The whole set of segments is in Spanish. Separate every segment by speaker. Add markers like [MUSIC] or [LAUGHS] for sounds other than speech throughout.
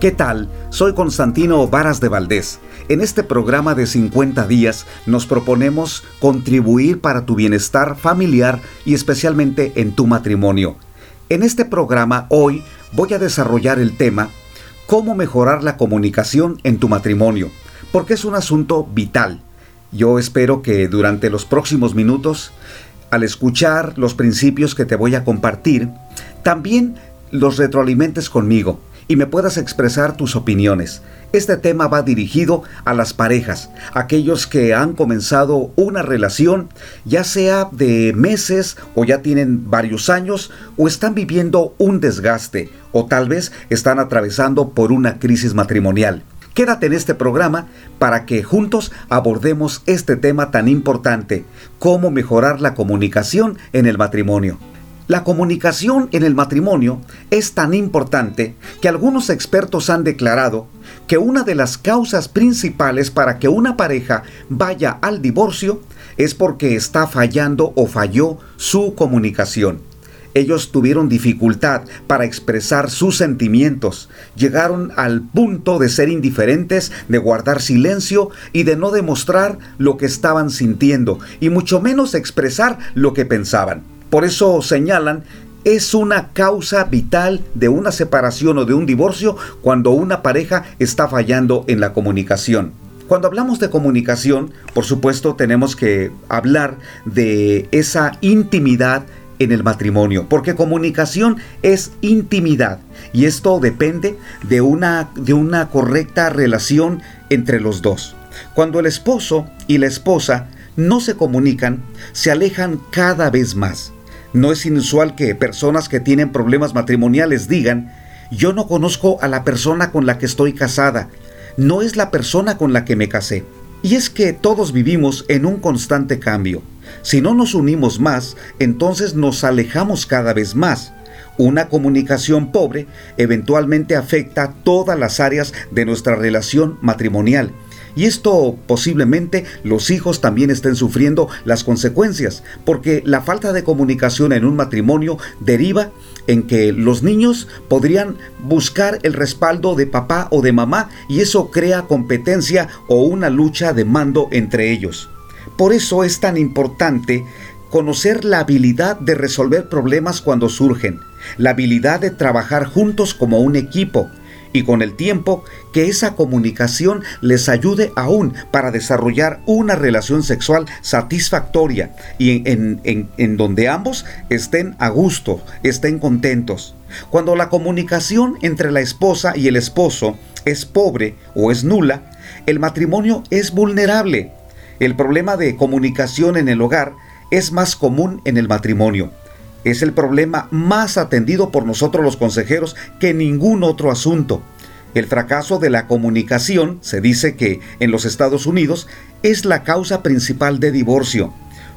Speaker 1: ¿Qué tal? Soy Constantino Varas de Valdés. En este programa de 50 días nos proponemos contribuir para tu bienestar familiar y especialmente en tu matrimonio. En este programa hoy voy a desarrollar el tema cómo mejorar la comunicación en tu matrimonio, porque es un asunto vital. Yo espero que durante los próximos minutos, al escuchar los principios que te voy a compartir, también los retroalimentes conmigo y me puedas expresar tus opiniones. Este tema va dirigido a las parejas, aquellos que han comenzado una relación, ya sea de meses o ya tienen varios años o están viviendo un desgaste o tal vez están atravesando por una crisis matrimonial. Quédate en este programa para que juntos abordemos este tema tan importante, cómo mejorar la comunicación en el matrimonio. La comunicación en el matrimonio es tan importante que algunos expertos han declarado que una de las causas principales para que una pareja vaya al divorcio es porque está fallando o falló su comunicación. Ellos tuvieron dificultad para expresar sus sentimientos, llegaron al punto de ser indiferentes, de guardar silencio y de no demostrar lo que estaban sintiendo, y mucho menos expresar lo que pensaban. Por eso señalan, es una causa vital de una separación o de un divorcio cuando una pareja está fallando en la comunicación. Cuando hablamos de comunicación, por supuesto tenemos que hablar de esa intimidad en el matrimonio, porque comunicación es intimidad y esto depende de una, de una correcta relación entre los dos. Cuando el esposo y la esposa no se comunican, se alejan cada vez más. No es inusual que personas que tienen problemas matrimoniales digan, yo no conozco a la persona con la que estoy casada, no es la persona con la que me casé. Y es que todos vivimos en un constante cambio. Si no nos unimos más, entonces nos alejamos cada vez más. Una comunicación pobre eventualmente afecta todas las áreas de nuestra relación matrimonial y esto posiblemente los hijos también estén sufriendo las consecuencias, porque la falta de comunicación en un matrimonio deriva en que los niños podrían buscar el respaldo de papá o de mamá y eso crea competencia o una lucha de mando entre ellos. Por eso es tan importante conocer la habilidad de resolver problemas cuando surgen, la habilidad de trabajar juntos como un equipo, y con el tiempo que esa comunicación les ayude aún para desarrollar una relación sexual satisfactoria y en, en, donde ambos estén a gusto, estén contentos. Cuando la comunicación entre la esposa y el esposo es pobre o es nula, el matrimonio es vulnerable. El problema de comunicación en el hogar es más común en el matrimonio es el problema más atendido por nosotros los consejeros que ningún otro asunto. El fracaso de la comunicación, se dice que en los Estados Unidos, es la causa principal de divorcio.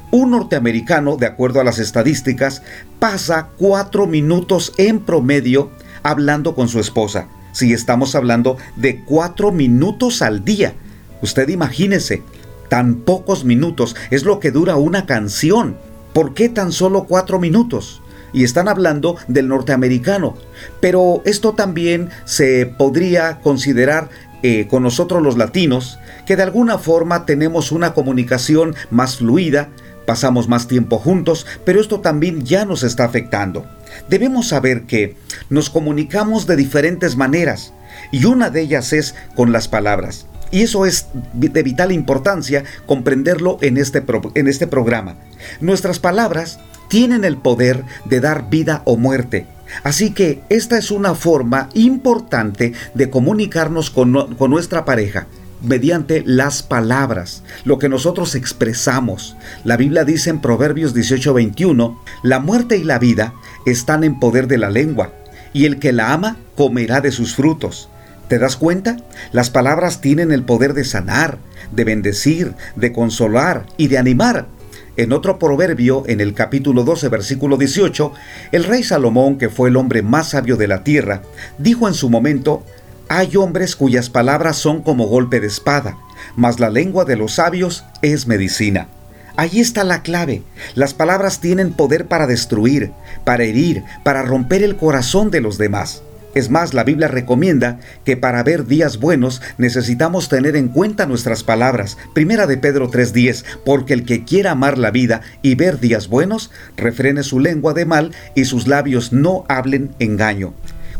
Speaker 1: Un norteamericano, de acuerdo a las estadísticas, pasa cuatro minutos en promedio hablando con su esposa. Si estamos hablando de cuatro minutos al día. Usted imagínese, tan pocos minutos es lo que dura una canción. ¿Por qué tan solo cuatro minutos? Y están hablando del norteamericano. Pero esto también se podría considerar eh, con nosotros los latinos, que de alguna forma tenemos una comunicación más fluida, pasamos más tiempo juntos, pero esto también ya nos está afectando. Debemos saber que nos comunicamos de diferentes maneras y una de ellas es con las palabras. Y eso es de vital importancia comprenderlo en este, en este programa. Nuestras palabras tienen el poder de dar vida o muerte. Así que esta es una forma importante de comunicarnos con, con, nuestra pareja mediante las palabras, lo que nosotros expresamos. La Biblia dice en Proverbios 18:21, la muerte y la vida están en poder de la lengua, y el que la ama comerá de sus frutos. ¿Te das cuenta? Las palabras tienen el poder de sanar, de bendecir, de consolar y de animar. En otro proverbio, en el capítulo 12, versículo 18, el rey Salomón, que fue el hombre más sabio de la tierra, dijo en su momento, hay hombres cuyas palabras son como golpe de espada, mas la lengua de los sabios es medicina. Allí está la clave. Las palabras tienen poder para destruir, para herir, para romper el corazón de los demás. Es más, la Biblia recomienda que para ver días buenos necesitamos tener en cuenta nuestras palabras. Primera de Pedro 3:10, porque el que quiera amar la vida y ver días buenos, refrene su lengua de mal y sus labios no hablen engaño.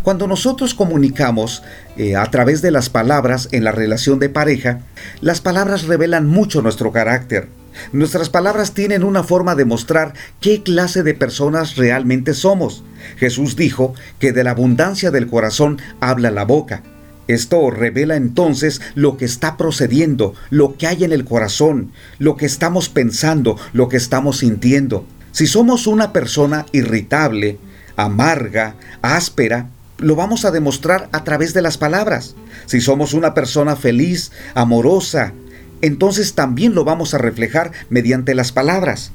Speaker 1: Cuando nosotros comunicamos eh, a través de las palabras en la relación de pareja, las palabras revelan mucho nuestro carácter. Nuestras palabras tienen una forma de mostrar qué clase de personas realmente somos. Jesús dijo que de la abundancia del corazón habla la boca. Esto revela entonces lo que está procediendo, lo que hay en el corazón, lo que estamos pensando, lo que estamos sintiendo. Si somos una persona irritable, amarga, áspera, lo vamos a demostrar a través de las palabras. Si somos una persona feliz, amorosa, entonces también lo vamos a reflejar mediante las palabras.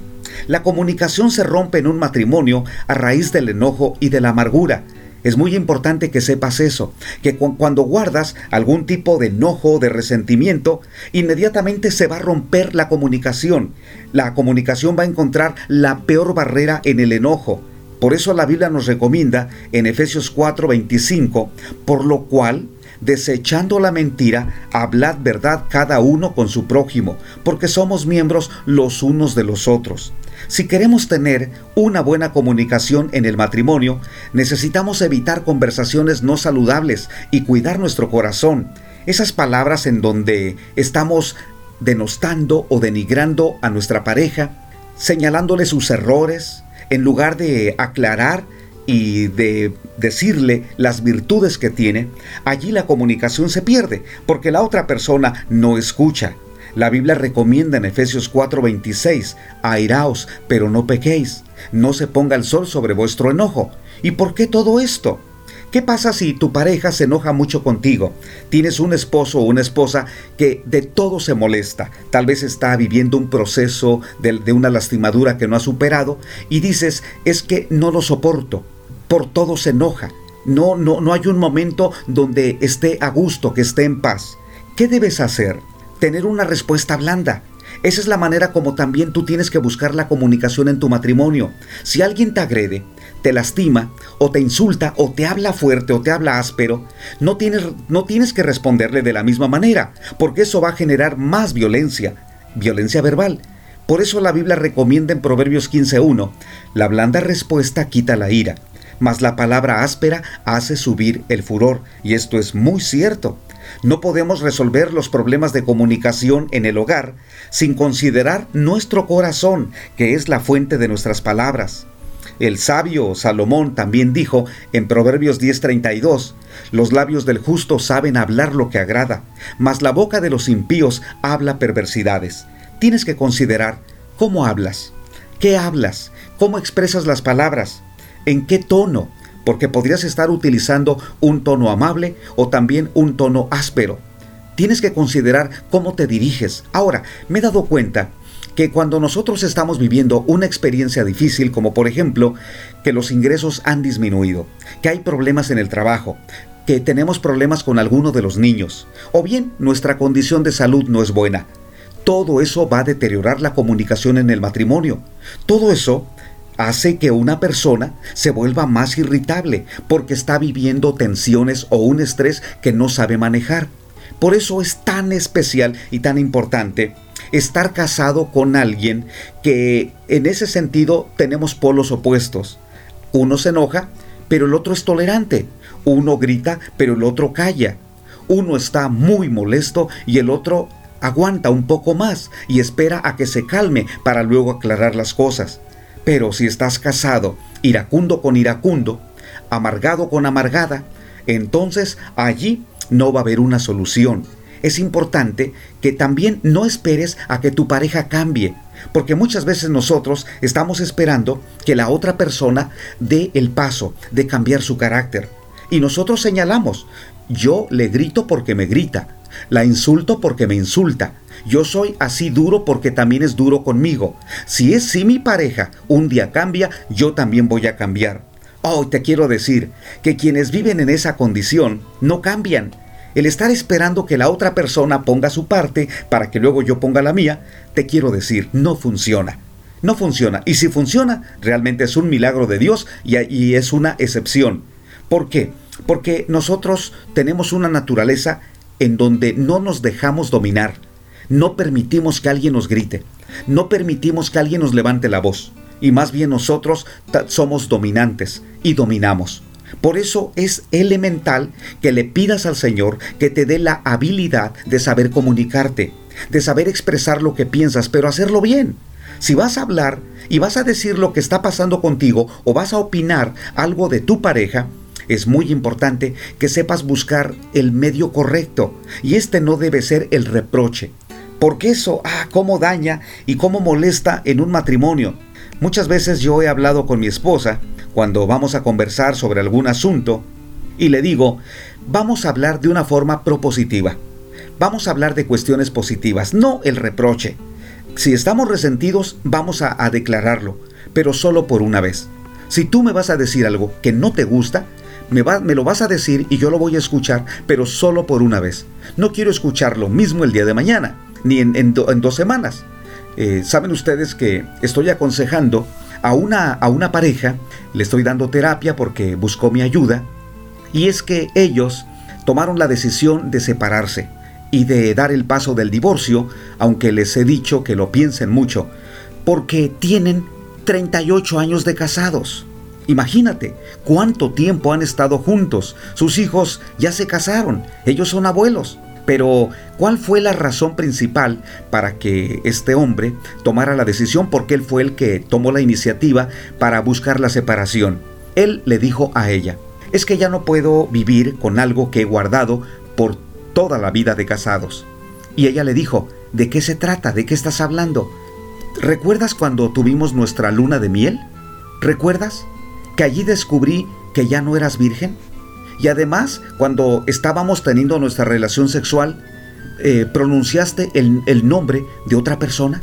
Speaker 1: La comunicación se rompe en un matrimonio a raíz del enojo y de la amargura. Es muy importante que sepas eso, que cuando guardas algún tipo de enojo de resentimiento, inmediatamente se va a romper la comunicación. La comunicación va a encontrar la peor barrera en el enojo. Por eso la Biblia nos recomienda en Efesios 4:25, por lo cual, desechando la mentira, hablad verdad cada uno con su prójimo, porque somos miembros los unos de los otros. Si queremos tener una buena comunicación en el matrimonio, necesitamos evitar conversaciones no saludables y cuidar nuestro corazón. Esas palabras en donde estamos denostando o denigrando a nuestra pareja, señalándole sus errores, en lugar de aclarar y de decirle las virtudes que tiene, allí la comunicación se pierde, porque la otra persona no escucha. La Biblia recomienda en Efesios 4:26, airaos, pero no pequéis, no se ponga el sol sobre vuestro enojo. ¿Y por qué todo esto? ¿Qué pasa si tu pareja se enoja mucho contigo? Tienes un esposo o una esposa que de todo se molesta. Tal vez está viviendo un proceso de, de, una lastimadura que no ha superado y dices, es que no lo soporto. Por todo se enoja. No, no, no hay un momento donde esté a gusto, que esté en paz. ¿Qué debes hacer? Tener una respuesta blanda. Esa es la manera como también tú tienes que buscar la comunicación en tu matrimonio. Si alguien te agrede, te lastima o te insulta o te habla fuerte o te habla áspero, no tienes, no tienes que responderle de la misma manera, porque eso va a generar más violencia, violencia verbal. Por eso la Biblia recomienda en Proverbios 15.1, la blanda respuesta quita la ira, mas la palabra áspera hace subir el furor, y esto es muy cierto. No podemos resolver los problemas de comunicación en el hogar sin considerar nuestro corazón, que es la fuente de nuestras palabras. El sabio Salomón también dijo en Proverbios 10:32, los labios del justo saben hablar lo que agrada, mas la boca de los impíos habla perversidades. Tienes que considerar cómo hablas, qué hablas, cómo expresas las palabras, en qué tono, porque podrías estar utilizando un tono amable o también un tono áspero. Tienes que considerar cómo te diriges. Ahora, me he dado cuenta que cuando nosotros estamos viviendo una experiencia difícil, como por ejemplo que los ingresos han disminuido, que hay problemas en el trabajo, que tenemos problemas con alguno de los niños, o bien nuestra condición de salud no es buena, todo eso va a deteriorar la comunicación en el matrimonio. Todo eso hace que una persona se vuelva más irritable porque está viviendo tensiones o un estrés que no sabe manejar. Por eso es tan especial y tan importante estar casado con alguien que en ese sentido tenemos polos opuestos. Uno se enoja, pero el otro es tolerante. Uno grita, pero el otro calla. Uno está muy molesto y el otro aguanta un poco más y espera a que se calme para luego aclarar las cosas. Pero si estás casado, iracundo con iracundo, amargado con amargada, entonces allí no va a haber una solución es importante que también no esperes a que tu pareja cambie, porque muchas veces nosotros estamos esperando que la otra persona dé el paso de cambiar su carácter. Y nosotros señalamos, yo le grito porque me grita, la insulto porque me insulta, yo soy así duro porque también es duro conmigo. Si es si mi pareja un día cambia, yo también voy a cambiar. Oh, te quiero decir que quienes viven en esa condición no cambian, el estar esperando que la otra persona ponga su parte para que luego yo ponga la mía, te quiero decir, no funciona. No funciona. Y si funciona, realmente es un milagro de Dios y, y es una excepción. ¿Por qué? Porque nosotros tenemos una naturaleza en donde no nos dejamos dominar, no permitimos que alguien nos grite, no permitimos que alguien nos levante la voz, y más bien nosotros somos dominantes y dominamos. Por eso es elemental que le pidas al Señor que te dé la habilidad de saber comunicarte, de saber expresar lo que piensas, pero hacerlo bien. Si vas a hablar y vas a decir lo que está pasando contigo o vas a opinar algo de tu pareja, es muy importante que sepas buscar el medio correcto y este no debe ser el reproche. Porque eso, ah, cómo daña y cómo molesta en un matrimonio. Muchas veces yo he hablado con mi esposa cuando vamos a conversar sobre algún asunto y le digo, vamos a hablar de una forma propositiva. Vamos a hablar de cuestiones positivas, no el reproche. Si estamos resentidos, vamos a, declararlo, pero solo por una vez. Si tú me vas a decir algo que no te gusta, me, va, me, lo vas a decir y yo lo voy a escuchar, pero solo por una vez. No quiero escuchar lo mismo el día de mañana, ni en, dos semanas. Eh, Saben ustedes que estoy aconsejando a una, a una pareja, le estoy dando terapia porque buscó mi ayuda, y es que ellos tomaron la decisión de separarse y de dar el paso del divorcio, aunque les he dicho que lo piensen mucho, porque tienen 38 años de casados. Imagínate cuánto tiempo han estado juntos. Sus hijos ya se casaron, ellos son abuelos. Pero, ¿cuál fue la razón principal para que este hombre tomara la decisión? Porque él fue el que tomó la iniciativa para buscar la separación. Él le dijo a ella, es que ya no puedo vivir con algo que he guardado por toda la vida de casados. Y ella le dijo, ¿de qué se trata? ¿De qué estás hablando? ¿Recuerdas cuando tuvimos nuestra luna de miel? ¿Recuerdas que allí descubrí que ya no eras virgen? Y además, cuando estábamos teniendo nuestra relación sexual, eh, pronunciaste el, el nombre de otra persona.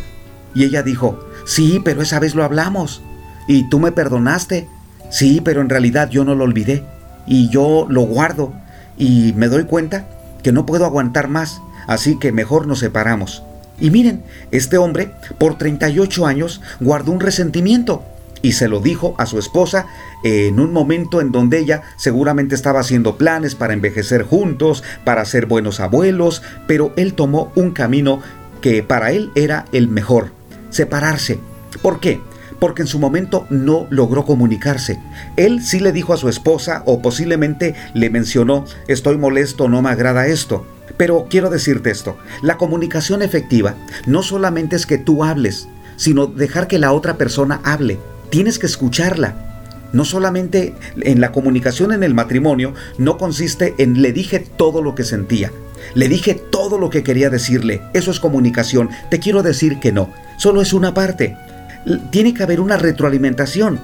Speaker 1: Y ella dijo, sí, pero esa vez lo hablamos. Y tú me perdonaste. Sí, pero en realidad yo no lo olvidé. Y yo lo guardo. Y me doy cuenta que no puedo aguantar más. Así que mejor nos separamos. Y miren, este hombre por 38 años guardó un resentimiento y se lo dijo a su esposa en un momento en donde ella seguramente estaba haciendo planes para envejecer juntos, para ser buenos abuelos, pero él tomó un camino que para él era el mejor, separarse. ¿Por qué? Porque en su momento no logró comunicarse. Él sí le dijo a su esposa o posiblemente le mencionó, estoy molesto, no me agrada esto. Pero quiero decirte esto, la comunicación efectiva no solamente es que tú hables, sino dejar que la otra persona hable tienes que escucharla. No solamente en la comunicación en el matrimonio, no consiste en le dije todo lo que sentía, le dije todo lo que quería decirle. Eso es comunicación. Te quiero decir que no, solo es una parte. Tiene que haber una retroalimentación.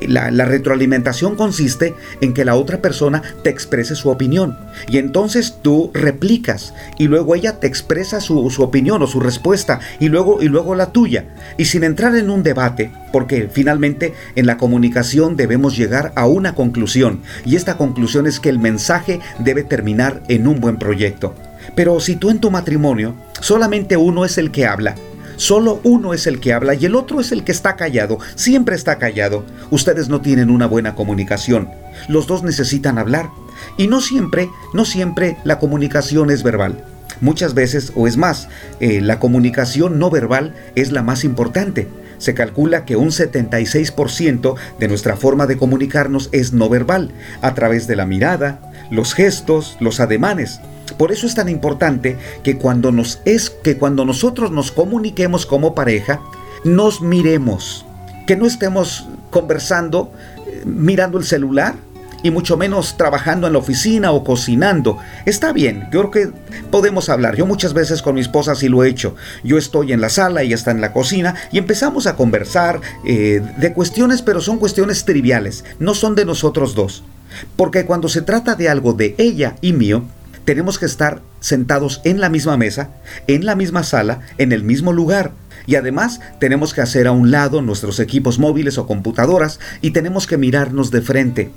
Speaker 1: La, retroalimentación consiste en que la otra persona te exprese su opinión y entonces tú replicas y luego ella te expresa su, opinión o su respuesta y luego, y luego la tuya. Y sin entrar en un debate, porque finalmente en la comunicación debemos llegar a una conclusión y esta conclusión es que el mensaje debe terminar en un buen proyecto. Pero si tú en tu matrimonio solamente uno es el que habla, Solo uno es el que habla y el otro es el que está callado, siempre está callado. Ustedes no tienen una buena comunicación. Los dos necesitan hablar. Y no siempre, no siempre la comunicación es verbal. Muchas veces, o es más, eh, la comunicación no verbal es la más importante. Se calcula que un 76% de nuestra forma de comunicarnos es no verbal, a través de la mirada, los gestos, los ademanes. Por eso es tan importante que cuando nos es que cuando nosotros nos comuniquemos como pareja, nos miremos, que no estemos conversando eh, mirando el celular y mucho menos trabajando en la oficina o cocinando. Está bien, yo creo que podemos hablar. Yo muchas veces con mi esposa sí lo he hecho. Yo estoy en la sala, ella está en la cocina y empezamos a conversar eh, de cuestiones, pero son cuestiones triviales, no son de nosotros dos. Porque cuando se trata de algo de ella y mío, tenemos que estar sentados en la misma mesa, en la misma sala, en el mismo lugar. Y además tenemos que hacer a un lado nuestros equipos móviles o computadoras y tenemos que mirarnos de frente.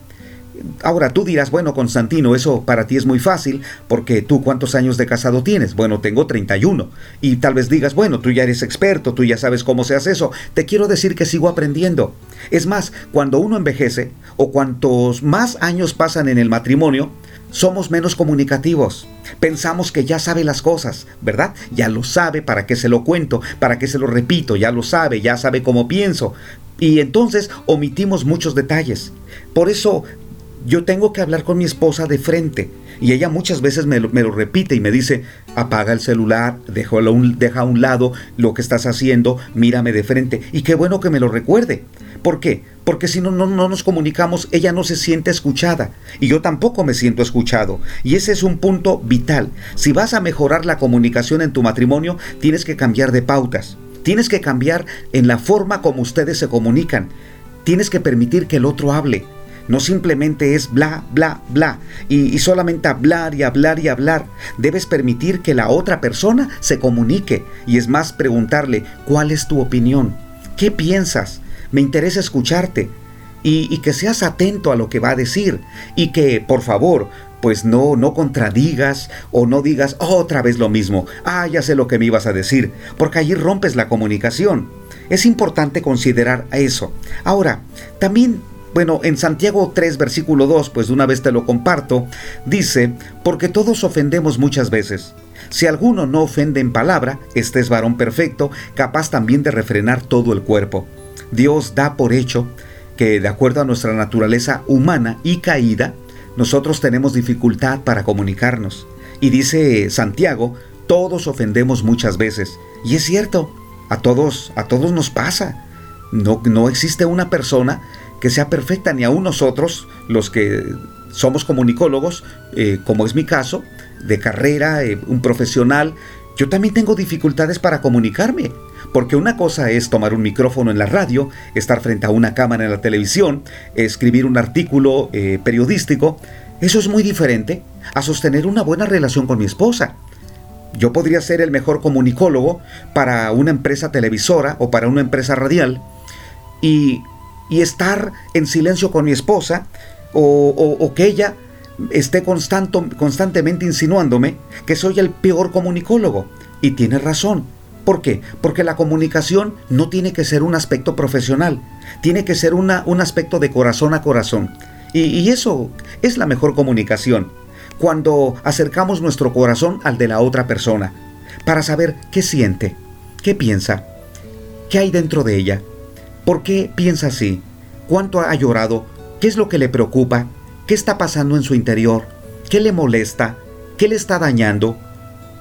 Speaker 1: Ahora tú dirás, bueno, Constantino, eso para ti es muy fácil, porque tú cuántos años de casado tienes? Bueno, tengo 31. Y tal vez digas, bueno, tú ya eres experto, tú ya sabes cómo se hace eso. Te quiero decir que sigo aprendiendo. Es más, cuando uno envejece, o cuantos más años pasan en el matrimonio, somos menos comunicativos. Pensamos que ya sabe las cosas, ¿verdad? Ya lo sabe, ¿para qué se lo cuento? ¿Para qué se lo repito? Ya lo sabe, ya sabe cómo pienso. Y entonces omitimos muchos detalles. Por eso yo tengo que hablar con mi esposa de frente. Y ella muchas veces me lo, repite y me dice, apaga el celular, deja a un lado lo que estás haciendo, mírame de frente. Y qué bueno que me lo recuerde. ¿Por qué? Porque si no, no, no nos comunicamos, ella no se siente escuchada. Y yo tampoco me siento escuchado. Y ese es un punto vital. Si vas a mejorar la comunicación en tu matrimonio, tienes que cambiar de pautas. Tienes que cambiar en la forma como ustedes se comunican. Tienes que permitir que el otro hable. No simplemente es bla, bla, bla, y, solamente hablar y hablar y hablar. Debes permitir que la otra persona se comunique, y es más preguntarle, ¿cuál es tu opinión? ¿Qué piensas? Me interesa escucharte. Y, que seas atento a lo que va a decir y que, por favor, pues no, no contradigas o no digas otra vez lo mismo, ah, ya sé lo que me ibas a decir, porque allí rompes la comunicación. Es importante considerar eso. Ahora, también bueno, en Santiago 3, versículo 2, pues de una vez te lo comparto, dice, porque todos ofendemos muchas veces. Si alguno no ofende en palabra, este es varón perfecto, capaz también de refrenar todo el cuerpo. Dios da por hecho que, de acuerdo a nuestra naturaleza humana y caída, nosotros tenemos dificultad para comunicarnos. Y dice Santiago, todos ofendemos muchas veces. Y es cierto, a todos, a todos nos pasa. No, no existe una persona que sea perfecta, ni aún nosotros, los que somos comunicólogos, eh, como es mi caso, de carrera, eh, un profesional, yo también tengo dificultades para comunicarme. Porque una cosa es tomar un micrófono en la radio, estar frente a una cámara en la televisión, escribir un artículo eh, periodístico. Eso es muy diferente a sostener una buena relación con mi esposa. Yo podría ser el mejor comunicólogo para una empresa televisora o para una empresa radial y y estar en silencio con mi esposa o, que ella esté constantemente insinuándome que soy el peor comunicólogo. Y tiene razón. ¿Por qué? Porque la comunicación no tiene que ser un aspecto profesional, tiene que ser una, un aspecto de corazón a corazón. Y, y eso es la mejor comunicación, cuando acercamos nuestro corazón al de la otra persona, para saber qué siente, qué piensa, qué hay dentro de ella, ¿Por qué piensa así? ¿Cuánto ha llorado? ¿Qué es lo que le preocupa? ¿Qué está pasando en su interior? ¿Qué le molesta? ¿Qué le está dañando?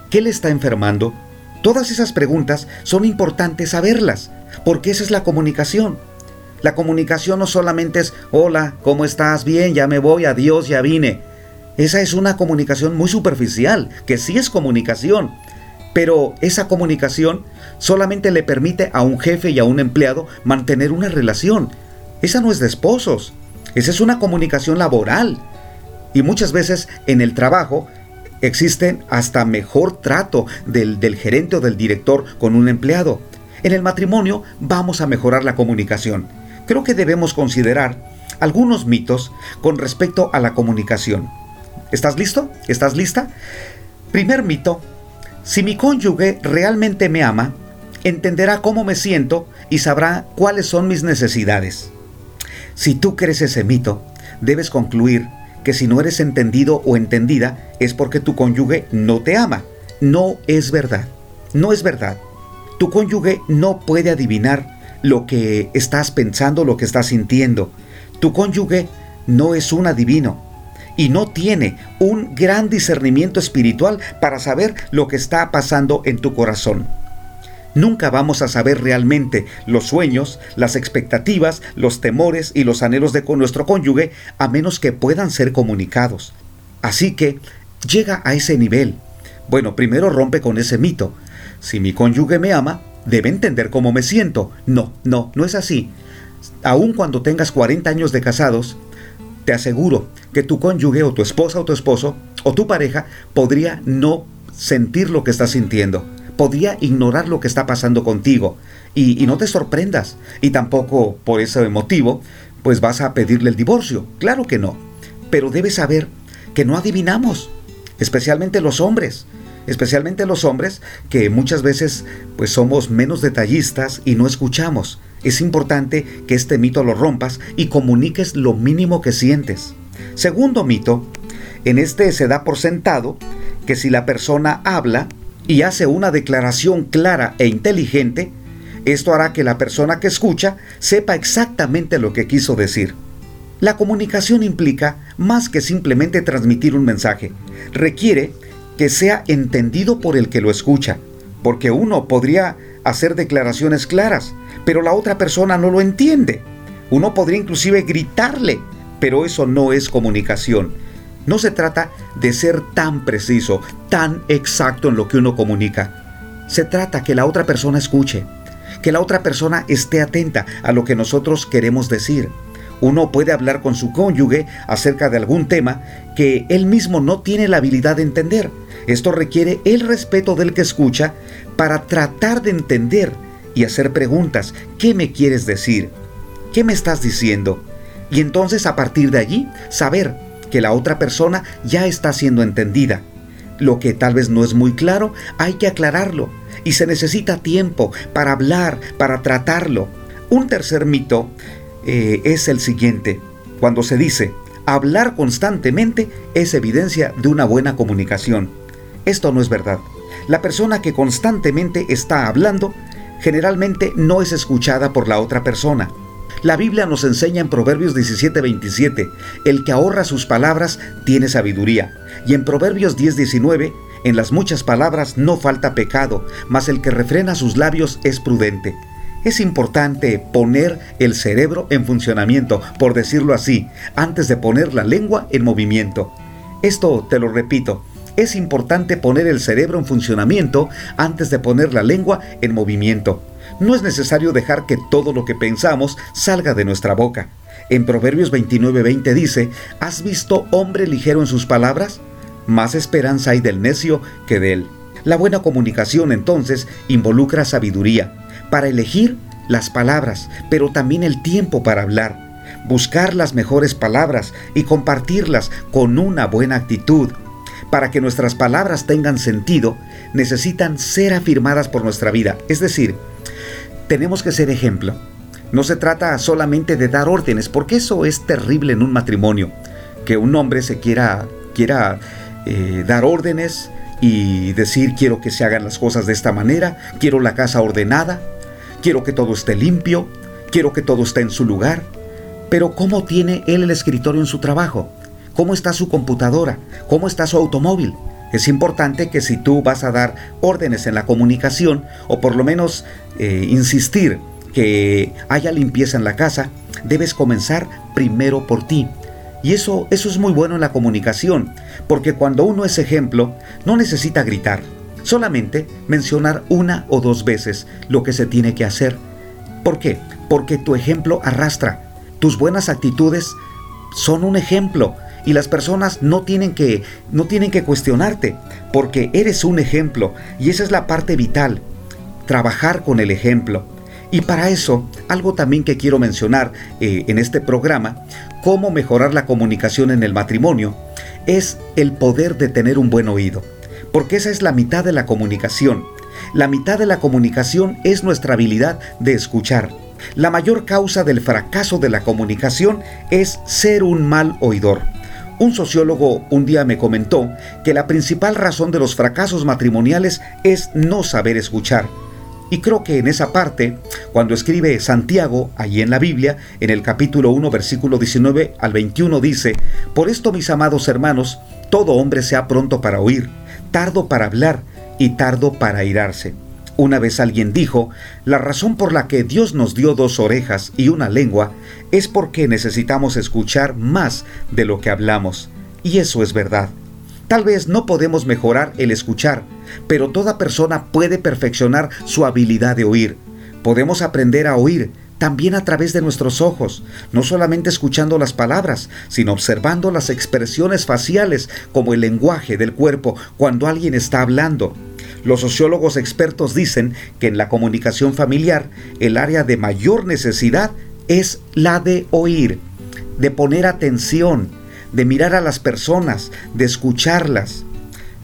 Speaker 1: ¿Qué le está enfermando? Todas esas preguntas son importantes saberlas, porque esa es la comunicación. La comunicación no solamente es, hola, ¿cómo estás? Bien, ya me voy, adiós, ya vine. Esa es una comunicación muy superficial, que sí es comunicación, pero esa comunicación solamente le permite a un jefe y a un empleado mantener una relación. Esa no es de esposos, esa es una comunicación laboral. Y muchas veces en el trabajo existe hasta mejor trato del, del gerente o del director con un empleado. En el matrimonio vamos a mejorar la comunicación. Creo que debemos considerar algunos mitos con respecto a la comunicación. ¿Estás listo? ¿Estás lista? Primer mito, si mi cónyuge realmente me ama, entenderá cómo me siento y sabrá cuáles son mis necesidades. Si tú crees ese mito, debes concluir que si no eres entendido o entendida es porque tu cónyuge no te ama. No es verdad. No es verdad. Tu cónyuge no puede adivinar lo que estás pensando, lo que estás sintiendo. Tu cónyuge no es un adivino y no tiene un gran discernimiento espiritual para saber lo que está pasando en tu corazón. Nunca vamos a saber realmente los sueños, las expectativas, los temores y los anhelos de nuestro cónyuge a menos que puedan ser comunicados. Así que llega a ese nivel. Bueno, primero rompe con ese mito. Si mi cónyuge me ama, debe entender cómo me siento. No, no, no es así. Aun cuando tengas 40 años de casados, te aseguro que tu cónyuge o tu esposa o tu esposo o tu pareja podría no sentir lo que estás sintiendo, podría ignorar lo que está pasando contigo y, no te sorprendas y tampoco por ese motivo pues vas a pedirle el divorcio, claro que no. pero debes saber que no adivinamos, especialmente los hombres especialmente los hombres que muchas veces pues somos menos detallistas y no escuchamos. Es importante que este mito lo rompas y comuniques lo mínimo que sientes. Segundo mito, en este se da por sentado que si la persona habla y hace una declaración clara e inteligente, esto hará que la persona que escucha sepa exactamente lo que quiso decir. La comunicación implica más que simplemente transmitir un mensaje. Requiere que sea entendido por el que lo escucha, porque uno podría hacer declaraciones claras, pero la otra persona no lo entiende. Uno podría inclusive gritarle, pero eso no es comunicación. No se trata de ser tan preciso, tan exacto en lo que uno comunica. Se trata que la otra persona escuche, que la otra persona esté atenta a lo que nosotros queremos decir. Uno puede hablar con su cónyuge acerca de algún tema que él mismo no tiene la habilidad de entender. Esto requiere el respeto del que escucha para tratar de entender y hacer preguntas. ¿Qué me quieres decir? ¿Qué me estás diciendo? Y entonces a partir de allí saber que la otra persona ya está siendo entendida. Lo que tal vez no es muy claro, hay que aclararlo. Y se necesita tiempo para hablar, para tratarlo. Un tercer mito eh, es el siguiente. Cuando se dice, hablar constantemente es evidencia de una buena comunicación. Esto no es verdad. La persona que constantemente está hablando generalmente no es escuchada por la otra persona. La Biblia nos enseña en Proverbios 17:27, el que ahorra sus palabras tiene sabiduría. Y en Proverbios 10:19, en las muchas palabras no falta pecado, mas el que refrena sus labios es prudente. Es importante poner el cerebro en funcionamiento, por decirlo así, antes de poner la lengua en movimiento. Esto te lo repito, es importante poner el cerebro en funcionamiento antes de poner la lengua en movimiento. No es necesario dejar que todo lo que pensamos salga de nuestra boca. En Proverbios 29:20 dice, ¿has visto hombre ligero en sus palabras? Más esperanza hay del necio que de él. La buena comunicación entonces involucra sabiduría para elegir las palabras, pero también el tiempo para hablar. Buscar las mejores palabras y compartirlas con una buena actitud. Para que nuestras palabras tengan sentido, necesitan ser afirmadas por nuestra vida. Es decir, tenemos que ser ejemplo. No se trata solamente de dar órdenes, porque eso es terrible en un matrimonio. Que un hombre se quiera, quiera eh, dar órdenes y decir quiero que se hagan las cosas de esta manera, quiero la casa ordenada, quiero que todo esté limpio, quiero que todo esté en su lugar. Pero ¿cómo tiene él el escritorio en su trabajo? ¿Cómo está su computadora? ¿Cómo está su automóvil? Es importante que si tú vas a dar órdenes en la comunicación o por lo menos eh, insistir que haya limpieza en la casa, debes comenzar primero por ti. Y eso, eso es muy bueno en la comunicación, porque cuando uno es ejemplo, no necesita gritar, solamente mencionar una o dos veces lo que se tiene que hacer. ¿Por qué? Porque tu ejemplo arrastra. Tus buenas actitudes son un ejemplo y las personas no tienen que no tienen que cuestionarte porque eres un ejemplo y esa es la parte vital. Trabajar con el ejemplo. Y para eso, algo también que quiero mencionar eh, en este programa, cómo mejorar la comunicación en el matrimonio, es el poder de tener un buen oído porque esa es la mitad de la comunicación. La mitad de la comunicación es nuestra habilidad de escuchar. La mayor causa del fracaso de la comunicación es ser un mal oidor. Un sociólogo un día me comentó que la principal razón de los fracasos matrimoniales es no saber escuchar. Y creo que en esa parte, cuando escribe Santiago, allí en la Biblia, en el capítulo 1, versículo 19 al 21, dice, Por esto, mis amados hermanos, todo hombre sea pronto para oír, tardo para hablar y tardo para irarse. Una vez alguien dijo, la razón por la que Dios nos dio dos orejas y una lengua es porque necesitamos escuchar más de lo que hablamos. Y eso es verdad. Tal vez no podemos mejorar el escuchar, pero toda persona puede perfeccionar su habilidad de oír. Podemos aprender a oír, también a través de nuestros ojos, no solamente escuchando las palabras, sino observando las expresiones faciales como el lenguaje del cuerpo cuando alguien está hablando. Los sociólogos expertos dicen que en la comunicación familiar el área de mayor necesidad es la de oír, de poner atención, de mirar a las personas, de escucharlas.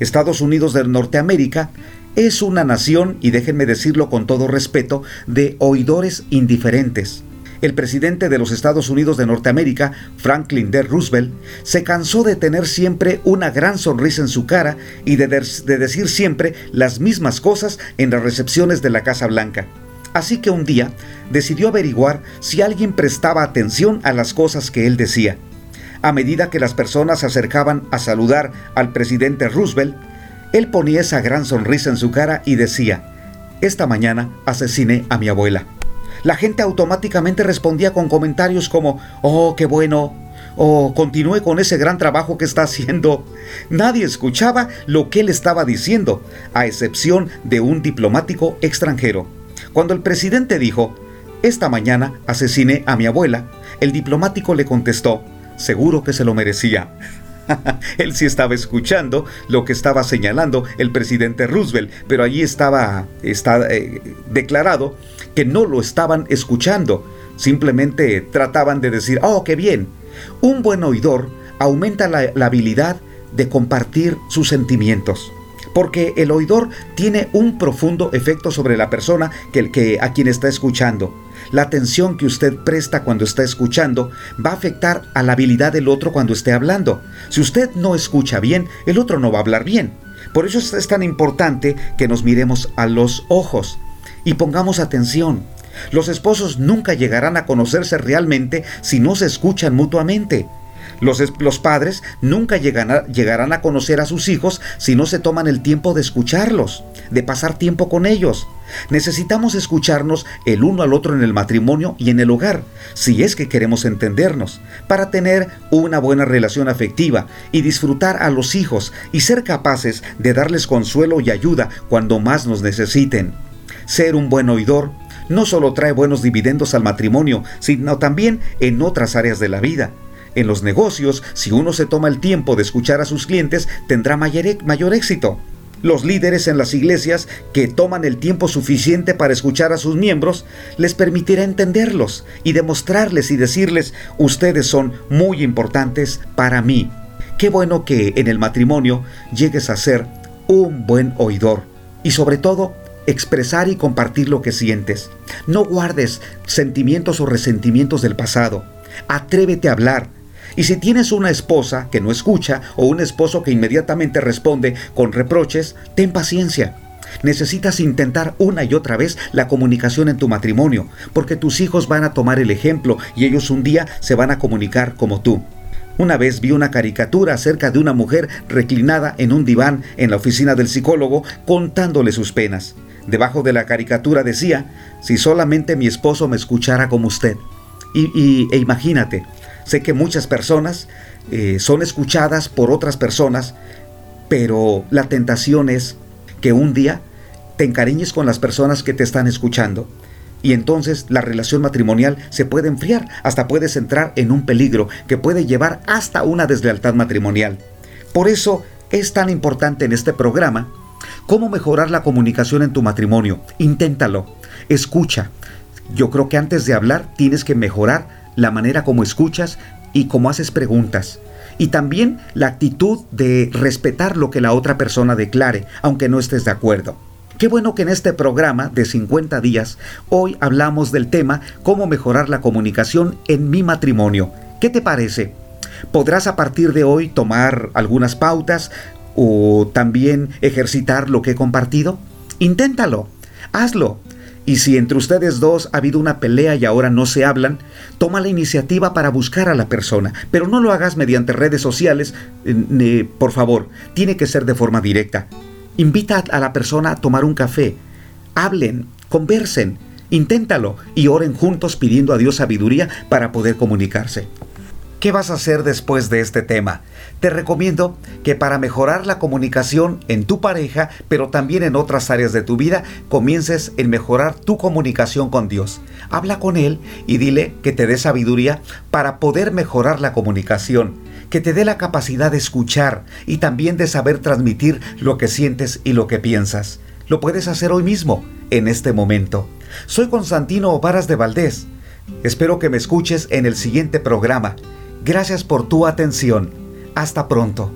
Speaker 1: Estados Unidos de Norteamérica es una nación, y déjenme decirlo con todo respeto, de oidores indiferentes. El presidente de los Estados Unidos de Norteamérica, Franklin D. Roosevelt, se cansó de tener siempre una gran sonrisa en su cara y de, de decir siempre las mismas cosas en las recepciones de la Casa Blanca. Así que un día decidió averiguar si alguien prestaba atención a las cosas que él decía. A medida que las personas se acercaban a saludar al presidente Roosevelt, él ponía esa gran sonrisa en su cara y decía, esta mañana asesiné a mi abuela. La gente automáticamente respondía con comentarios como, oh, qué bueno, o oh, continúe con ese gran trabajo que está haciendo. Nadie escuchaba lo que él estaba diciendo, a excepción de un diplomático extranjero. Cuando el presidente dijo, esta mañana asesiné a mi abuela, el diplomático le contestó, seguro que se lo merecía. [LAUGHS] Él sí estaba escuchando lo que estaba señalando el presidente Roosevelt, pero allí estaba, eh, declarado que no lo estaban escuchando. Simplemente trataban de decir, oh, qué bien. Un buen oidor aumenta la habilidad de compartir sus sentimientos porque el oidor tiene un profundo efecto sobre la persona que, a quien está escuchando. La atención que usted presta cuando está escuchando va a afectar a la habilidad del otro cuando esté hablando. Si usted no escucha bien, el otro no va a hablar bien. Por eso es tan importante que nos miremos a los ojos y pongamos atención. Los esposos nunca llegarán a conocerse realmente si no se escuchan mutuamente. Los, padres nunca llegarán a conocer a sus hijos si no se toman el tiempo de escucharlos, de pasar tiempo con ellos. Necesitamos escucharnos el uno al otro en el matrimonio y en el hogar, si es que queremos entendernos, para tener una buena relación afectiva y disfrutar a los hijos y ser capaces de darles consuelo y ayuda cuando más nos necesiten. Ser un buen oidor no solo trae buenos dividendos al matrimonio, sino también en otras áreas de la vida. En los negocios, si uno se toma el tiempo de escuchar a sus clientes, tendrá mayor, e, mayor éxito. Los líderes en las iglesias que toman el tiempo suficiente para escuchar a sus miembros les permitirá entenderlos y demostrarles y decirles, ustedes son muy importantes para mí. Qué bueno que en el matrimonio llegues a ser un buen oidor y sobre todo expresar y compartir lo que sientes. No guardes sentimientos o resentimientos del pasado. Atrévete a hablar, y si tienes una esposa que no escucha o un esposo que inmediatamente responde con reproches, ten paciencia. Necesitas intentar una y otra vez la comunicación en tu matrimonio, porque tus hijos van a tomar el ejemplo y ellos un día se van a comunicar como tú. Una vez vi una caricatura acerca de una mujer reclinada en un diván en la oficina del psicólogo contándole sus penas. Debajo de la caricatura decía, si solamente mi esposo me escuchara como usted. Y, e imagínate, Sé que muchas personas eh, son escuchadas por otras personas, pero la tentación es que un día te encariñes con las personas que te están escuchando. Y entonces la relación matrimonial se puede enfriar, hasta puedes entrar en un peligro que puede llevar hasta una deslealtad matrimonial. Por eso es tan importante en este programa cómo mejorar la comunicación en tu matrimonio. Inténtalo, escucha. Yo creo que antes de hablar tienes que mejorar la manera como escuchas y cómo haces preguntas. Y también la actitud de respetar lo que la otra persona declare, aunque no estés de acuerdo. Qué bueno que en este programa de 50 días hoy hablamos del tema cómo mejorar la comunicación en mi matrimonio. ¿Qué te parece? ¿Podrás a partir de hoy tomar algunas pautas o también ejercitar lo que he compartido? Inténtalo, hazlo. Y si entre ustedes dos ha habido una pelea y ahora no se hablan, toma la iniciativa para buscar a la persona, pero no lo hagas mediante redes sociales, eh, por favor, tiene que ser de forma directa. Invita a la persona a tomar un café, hablen, conversen, inténtalo y oren juntos pidiendo a Dios sabiduría para poder comunicarse. ¿Qué vas a hacer después de este tema? Te recomiendo que para mejorar la comunicación en tu pareja, pero también en otras áreas de tu vida, comiences en mejorar tu comunicación con Dios. Habla con Él y dile que te dé sabiduría para poder mejorar la comunicación, que te dé la capacidad de escuchar y también de saber transmitir lo que sientes y lo que piensas. Lo puedes hacer hoy mismo, en este momento. Soy Constantino Varas de Valdés. Espero que me escuches en el siguiente programa Gracias por tu atención. Hasta pronto.